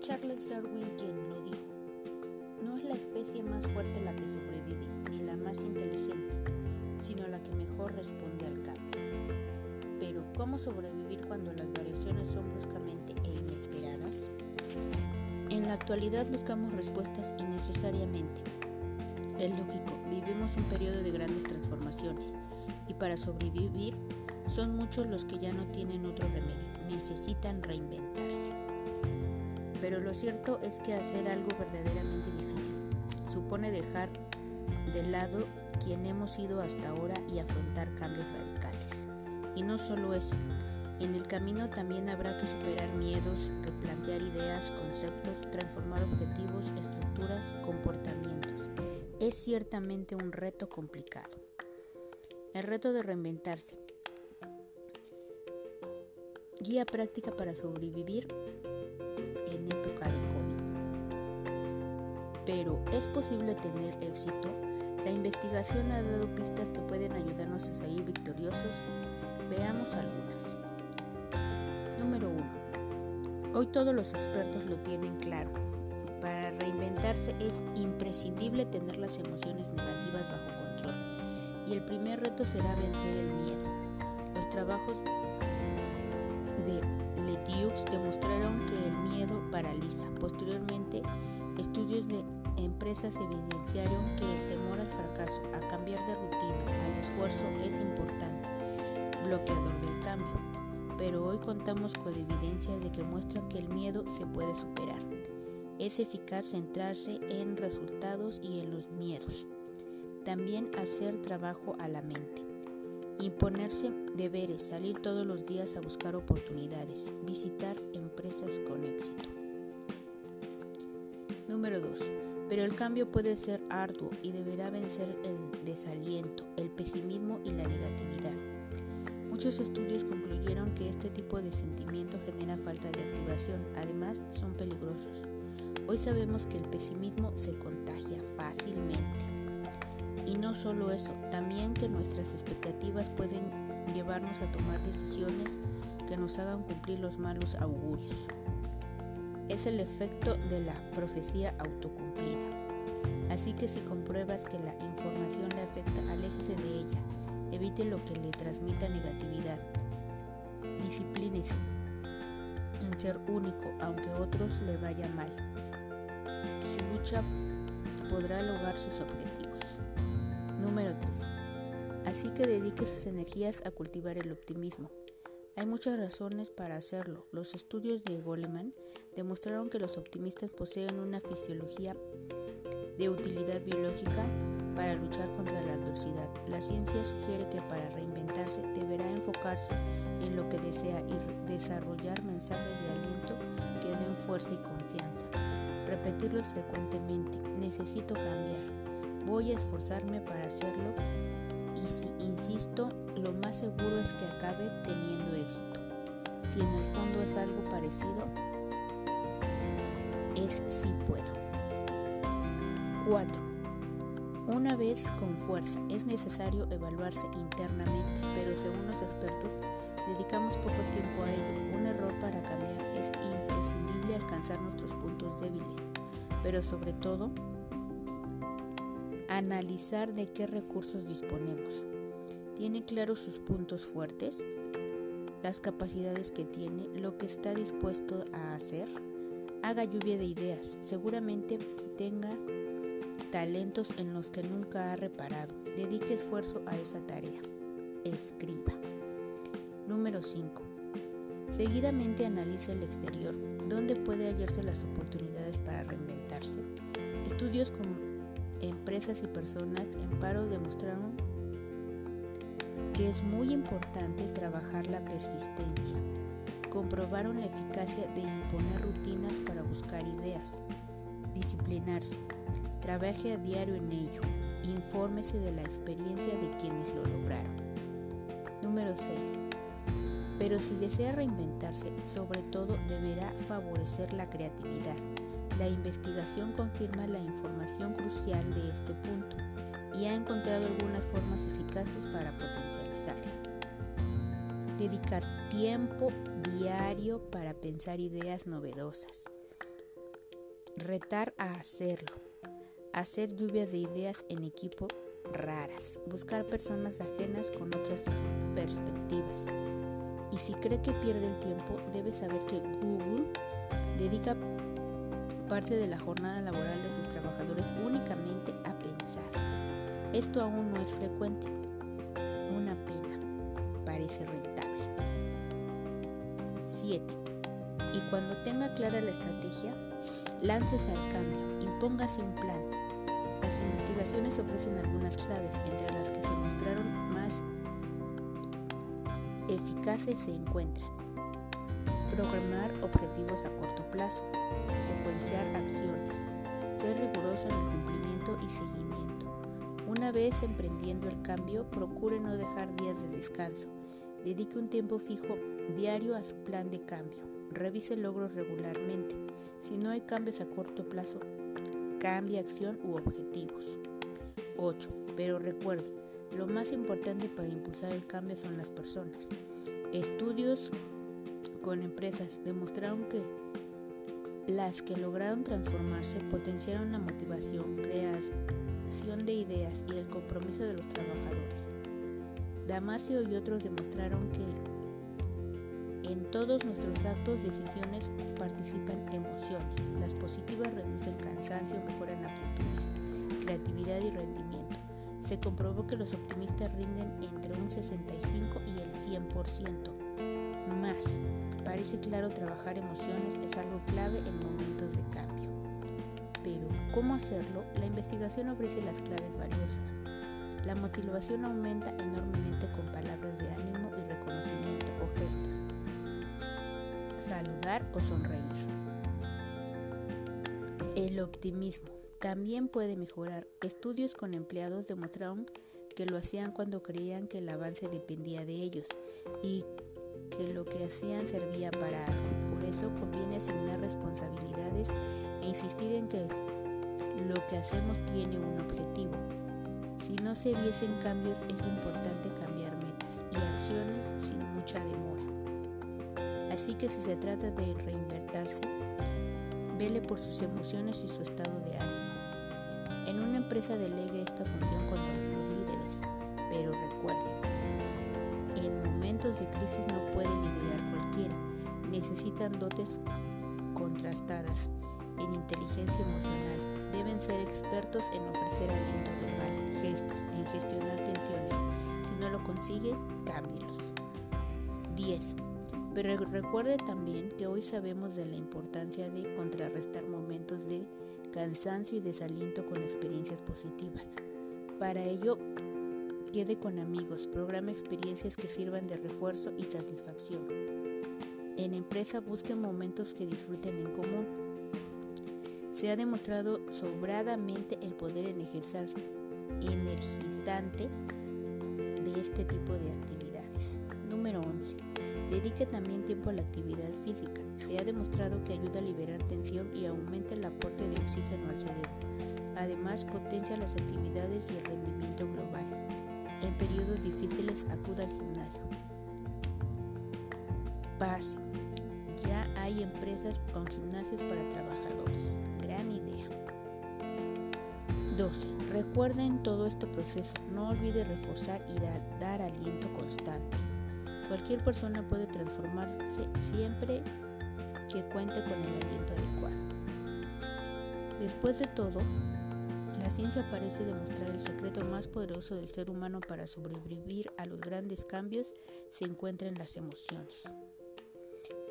Charles Darwin quien lo dijo. No es la especie más fuerte la que sobrevive, ni la más inteligente, sino la que mejor responde al cambio. Pero, ¿cómo sobrevivir cuando las variaciones son bruscamente e inesperadas? En la actualidad buscamos respuestas innecesariamente. Es lógico, vivimos un periodo de grandes transformaciones y para sobrevivir son muchos los que ya no tienen otro remedio, necesitan reinventarse. Pero lo cierto es que hacer algo verdaderamente difícil supone dejar de lado quien hemos sido hasta ahora y afrontar cambios radicales. Y no solo eso, en el camino también habrá que superar miedos, replantear ideas, conceptos, transformar objetivos, estructuras, comportamientos. Es ciertamente un reto complicado. El reto de reinventarse, Guía práctica para sobrevivir en época de COVID. Pero ¿es posible tener éxito? La investigación ha dado pistas que pueden ayudarnos a salir victoriosos. Veamos algunas. Número 1. Hoy todos los expertos lo tienen claro. Para reinventarse es imprescindible tener las emociones negativas bajo control. Y el primer reto será vencer el miedo. Los trabajos de Letiux demostraron que el miedo paraliza. Posteriormente, estudios de empresas evidenciaron que el temor al fracaso, a cambiar de rutina, al esfuerzo es importante, bloqueador del cambio. Pero hoy contamos con evidencias de que muestran que el miedo se puede superar. Es eficaz centrarse en resultados y en los miedos. También hacer trabajo a la mente. Imponerse deberes, salir todos los días a buscar oportunidades, visitar empresas con éxito. Número 2. Pero el cambio puede ser arduo y deberá vencer el desaliento, el pesimismo y la negatividad. Muchos estudios concluyeron que este tipo de sentimiento genera falta de activación, además son peligrosos. Hoy sabemos que el pesimismo se contagia fácilmente. No solo eso, también que nuestras expectativas pueden llevarnos a tomar decisiones que nos hagan cumplir los malos augurios. Es el efecto de la profecía autocumplida. Así que si compruebas que la información le afecta, aléjese de ella. Evite lo que le transmita negatividad. Disciplínese en ser único, aunque a otros le vaya mal. Si lucha, podrá lograr sus objetivos. Número 3. Así que dedique sus energías a cultivar el optimismo. Hay muchas razones para hacerlo. Los estudios de Goleman demostraron que los optimistas poseen una fisiología de utilidad biológica para luchar contra la adversidad. La ciencia sugiere que para reinventarse deberá enfocarse en lo que desea y desarrollar mensajes de aliento que den fuerza y confianza. Repetirlos frecuentemente. Necesito cambiar. Voy a esforzarme para hacerlo y si insisto, lo más seguro es que acabe teniendo éxito. Si en el fondo es algo parecido, es si puedo. 4. Una vez con fuerza, es necesario evaluarse internamente, pero según los expertos, dedicamos poco tiempo a ello. Un error para cambiar es imprescindible alcanzar nuestros puntos débiles, pero sobre todo, analizar de qué recursos disponemos. ¿Tiene claros sus puntos fuertes? Las capacidades que tiene, lo que está dispuesto a hacer. Haga lluvia de ideas. Seguramente tenga talentos en los que nunca ha reparado. Dedique esfuerzo a esa tarea. Escriba. Número 5. Seguidamente analice el exterior. ¿Dónde puede hallarse las oportunidades para reinventarse? Estudios con empresas y personas en paro demostraron que es muy importante trabajar la persistencia. Comprobaron la eficacia de imponer rutinas para buscar ideas. Disciplinarse. Trabaje a diario en ello. Infórmese de la experiencia de quienes lo lograron. Número 6. Pero si desea reinventarse, sobre todo deberá favorecer la creatividad la investigación confirma la información crucial de este punto y ha encontrado algunas formas eficaces para potencializarla. Dedicar tiempo diario para pensar ideas novedosas. Retar a hacerlo. Hacer lluvia de ideas en equipo raras. Buscar personas ajenas con otras perspectivas. Y si cree que pierde el tiempo, debe saber que Google dedica parte de la jornada laboral de sus trabajadores únicamente a pensar. Esto aún no es frecuente. Una pena. Parece rentable. 7. Y cuando tenga clara la estrategia, láncese al cambio, impóngase un plan. Las investigaciones ofrecen algunas claves, entre las que se mostraron más eficaces se encuentran. Programar objetivos a corto plazo, secuenciar acciones, ser riguroso en el cumplimiento y seguimiento. Una vez emprendiendo el cambio, procure no dejar días de descanso. Dedique un tiempo fijo diario a su plan de cambio. Revise logros regularmente. Si no hay cambios a corto plazo, cambie acción u objetivos. 8. Pero recuerde, lo más importante para impulsar el cambio son las personas. Estudios con empresas demostraron que las que lograron transformarse potenciaron la motivación, creación de ideas y el compromiso de los trabajadores. Damasio y otros demostraron que en todos nuestros actos, decisiones participan emociones. Las positivas reducen cansancio, mejoran aptitudes, creatividad y rendimiento. Se comprobó que los optimistas rinden entre un 65 y el 100% más. Parece claro trabajar emociones es algo clave en momentos de cambio. Pero, ¿cómo hacerlo? La investigación ofrece las claves valiosas. La motivación aumenta enormemente con palabras de ánimo y reconocimiento o gestos. Saludar o sonreír. El optimismo también puede mejorar. Estudios con empleados demostraron que lo hacían cuando creían que el avance dependía de ellos y que lo que hacían servía para algo. Por eso conviene asignar responsabilidades e insistir en que lo que hacemos tiene un objetivo. Si no se viesen cambios es importante cambiar metas y acciones sin mucha demora. Así que si se trata de reinvertirse, vele por sus emociones y su estado de ánimo. En una empresa delegue esta función con los líderes, pero recuerde, en momentos de crisis no puede liderar cualquiera, necesitan dotes contrastadas en inteligencia emocional, deben ser expertos en ofrecer aliento verbal, gestos, en gestionar tensiones. Si no lo consigue, cámbielos. 10. Pero recuerde también que hoy sabemos de la importancia de contrarrestar momentos de cansancio y desaliento con experiencias positivas. Para ello, quede con amigos, programa experiencias que sirvan de refuerzo y satisfacción. En empresa busque momentos que disfruten en común se ha demostrado sobradamente el poder energizante de este tipo de actividades. Número 11. Dedique también tiempo a la actividad física. Se ha demostrado que ayuda a liberar tensión y aumenta el aporte de oxígeno al cerebro. Además, potencia las actividades y el rendimiento global. En periodos difíciles, acuda al gimnasio. Paz. Ya hay empresas con gimnasios para trabajadores. Gran idea. 12. Recuerden todo este proceso. No olvide reforzar y dar aliento constante. Cualquier persona puede transformarse siempre que cuente con el aliento adecuado. Después de todo, la ciencia parece demostrar el secreto más poderoso del ser humano para sobrevivir a los grandes cambios se encuentra en las emociones.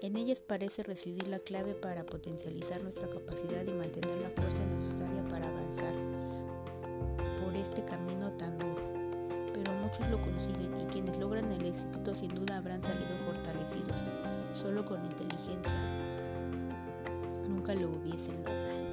En ellas parece residir la clave para potencializar nuestra capacidad y mantener la fuerza necesaria para avanzar por este camino tan duro. Pero muchos lo consiguen y quienes logran el éxito sin duda habrán salido fortalecidos, solo con inteligencia. Nunca lo hubiesen logrado.